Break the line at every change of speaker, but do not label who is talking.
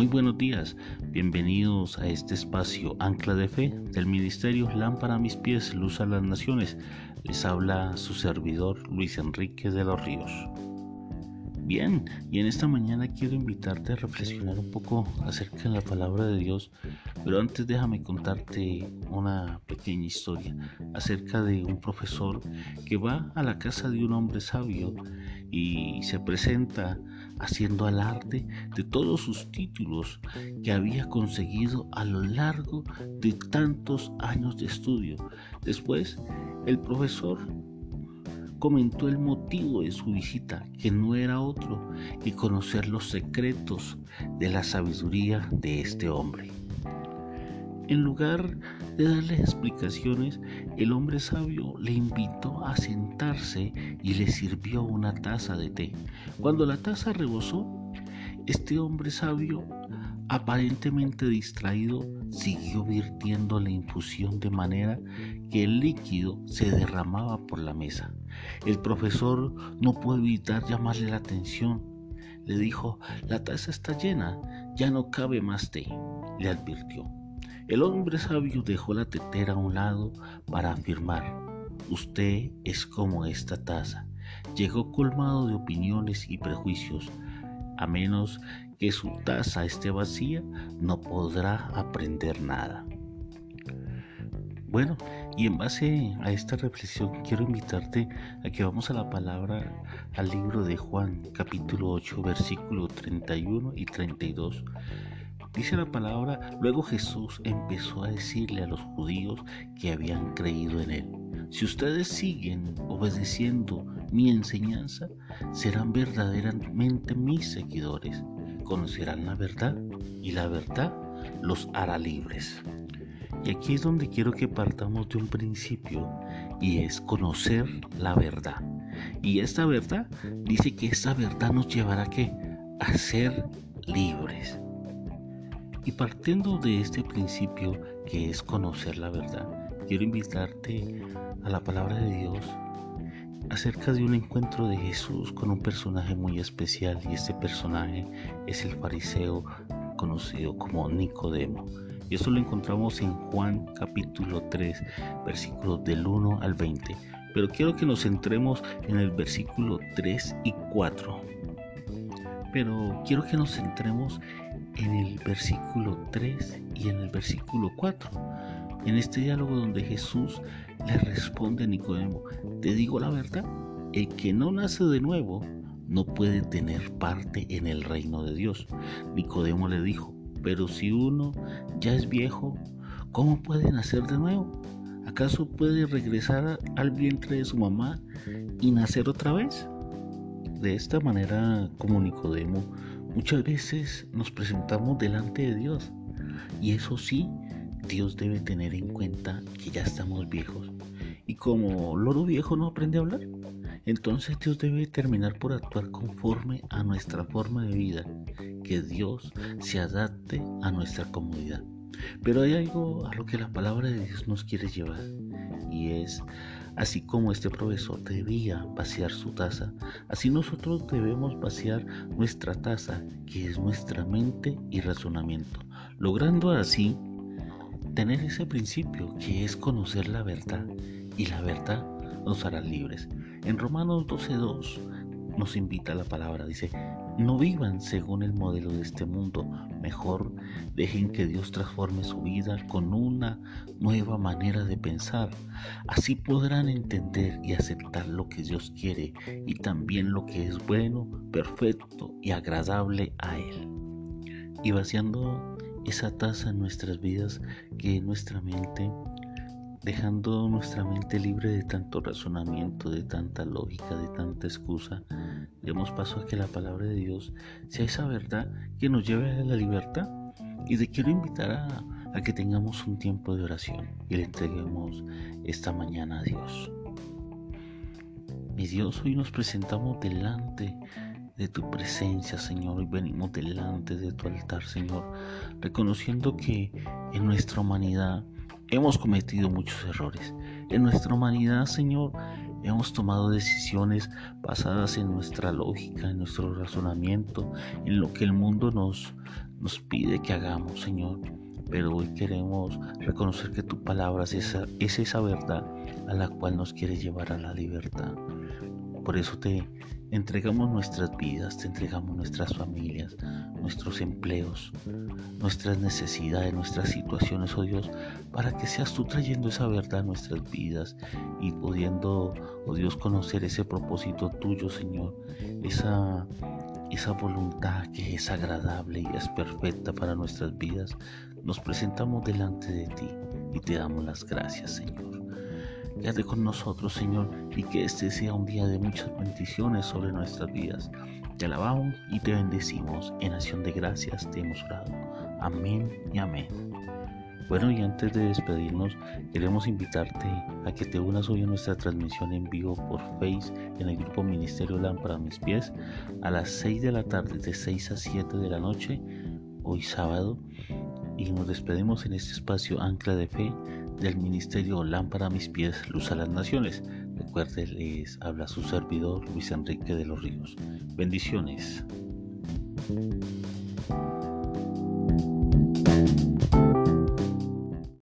Muy buenos días, bienvenidos a este espacio Ancla de Fe del Ministerio Lámpara a mis pies, Luz a las Naciones. Les habla su servidor Luis Enrique de los Ríos. Bien, y en esta mañana quiero invitarte a reflexionar un poco acerca de la palabra de Dios, pero antes déjame contarte una pequeña historia acerca de un profesor que va a la casa de un hombre sabio y se presenta haciendo alarde de todos sus títulos que había conseguido a lo largo de tantos años de estudio. Después, el profesor comentó el motivo de su visita, que no era otro que conocer los secretos de la sabiduría de este hombre. En lugar de darle explicaciones, el hombre sabio le invitó a sentarse y le sirvió una taza de té. Cuando la taza rebosó, este hombre sabio aparentemente distraído, siguió virtiendo la infusión de manera que el líquido se derramaba por la mesa. El profesor no pudo evitar llamarle la atención. Le dijo, la taza está llena, ya no cabe más té, le advirtió. El hombre sabio dejó la tetera a un lado para afirmar, usted es como esta taza. Llegó colmado de opiniones y prejuicios, a menos que su taza esté vacía, no podrá aprender nada. Bueno, y en base a esta reflexión quiero invitarte a que vamos a la palabra al libro de Juan, capítulo 8, versículo 31 y 32. Dice la palabra, luego Jesús empezó a decirle a los judíos que habían creído en él, si ustedes siguen obedeciendo mi enseñanza, serán verdaderamente mis seguidores conocerán la verdad y la verdad los hará libres. Y aquí es donde quiero que partamos de un principio y es conocer la verdad. Y esta verdad dice que esta verdad nos llevará a, a ser libres. Y partiendo de este principio que es conocer la verdad, quiero invitarte a la palabra de Dios acerca de un encuentro de Jesús con un personaje muy especial y este personaje es el fariseo conocido como Nicodemo. Y esto lo encontramos en Juan capítulo 3, versículos del 1 al 20. Pero quiero que nos centremos en el versículo 3 y 4. Pero quiero que nos centremos en el versículo 3 y en el versículo 4 en este diálogo donde Jesús le responde a Nicodemo, te digo la verdad, el que no nace de nuevo no puede tener parte en el reino de Dios. Nicodemo le dijo, pero si uno ya es viejo, ¿cómo puede nacer de nuevo? ¿Acaso puede regresar al vientre de su mamá y nacer otra vez? De esta manera, como Nicodemo, muchas veces nos presentamos delante de Dios. Y eso sí, Dios debe tener en cuenta que ya estamos viejos. Y como loro viejo no aprende a hablar, entonces Dios debe terminar por actuar conforme a nuestra forma de vida, que Dios se adapte a nuestra comodidad. Pero hay algo a lo que la palabra de Dios nos quiere llevar, y es, así como este profesor debía vaciar su taza, así nosotros debemos vaciar nuestra taza, que es nuestra mente y razonamiento, logrando así tener ese principio que es conocer la verdad y la verdad nos hará libres. En Romanos 12.2 nos invita la palabra, dice, no vivan según el modelo de este mundo, mejor dejen que Dios transforme su vida con una nueva manera de pensar. Así podrán entender y aceptar lo que Dios quiere y también lo que es bueno, perfecto y agradable a Él. Y vaciando esa taza en nuestras vidas que nuestra mente, dejando nuestra mente libre de tanto razonamiento, de tanta lógica, de tanta excusa, demos paso a que la palabra de Dios sea esa verdad que nos lleve a la libertad. Y te quiero invitar a, a que tengamos un tiempo de oración y le entreguemos esta mañana a Dios. Mi Dios, hoy nos presentamos delante de tu presencia, Señor, y venimos delante de tu altar, Señor, reconociendo que en nuestra humanidad hemos cometido muchos errores. En nuestra humanidad, Señor, hemos tomado decisiones basadas en nuestra lógica, en nuestro razonamiento, en lo que el mundo nos, nos pide que hagamos, Señor. Pero hoy queremos reconocer que tu palabra es esa, es esa verdad a la cual nos quiere llevar a la libertad. Por eso te entregamos nuestras vidas, te entregamos nuestras familias, nuestros empleos, nuestras necesidades, nuestras situaciones, oh Dios, para que seas tú trayendo esa verdad a nuestras vidas y pudiendo, oh Dios, conocer ese propósito tuyo, Señor, esa, esa voluntad que es agradable y es perfecta para nuestras vidas. Nos presentamos delante de ti y te damos las gracias, Señor. Quédate con nosotros, Señor, y que este sea un día de muchas bendiciones sobre nuestras vidas. Te alabamos y te bendecimos. En acción de gracias te hemos orado. Amén y amén. Bueno, y antes de despedirnos, queremos invitarte a que te unas hoy a nuestra transmisión en vivo por Face en el grupo Ministerio Lámpara mis pies a las 6 de la tarde, de 6 a 7 de la noche, hoy sábado. Y nos despedimos en este espacio Ancla de Fe del Ministerio Lámpara a mis pies, Luz a las Naciones. Recuerde, les habla su servidor Luis Enrique de los Ríos. Bendiciones.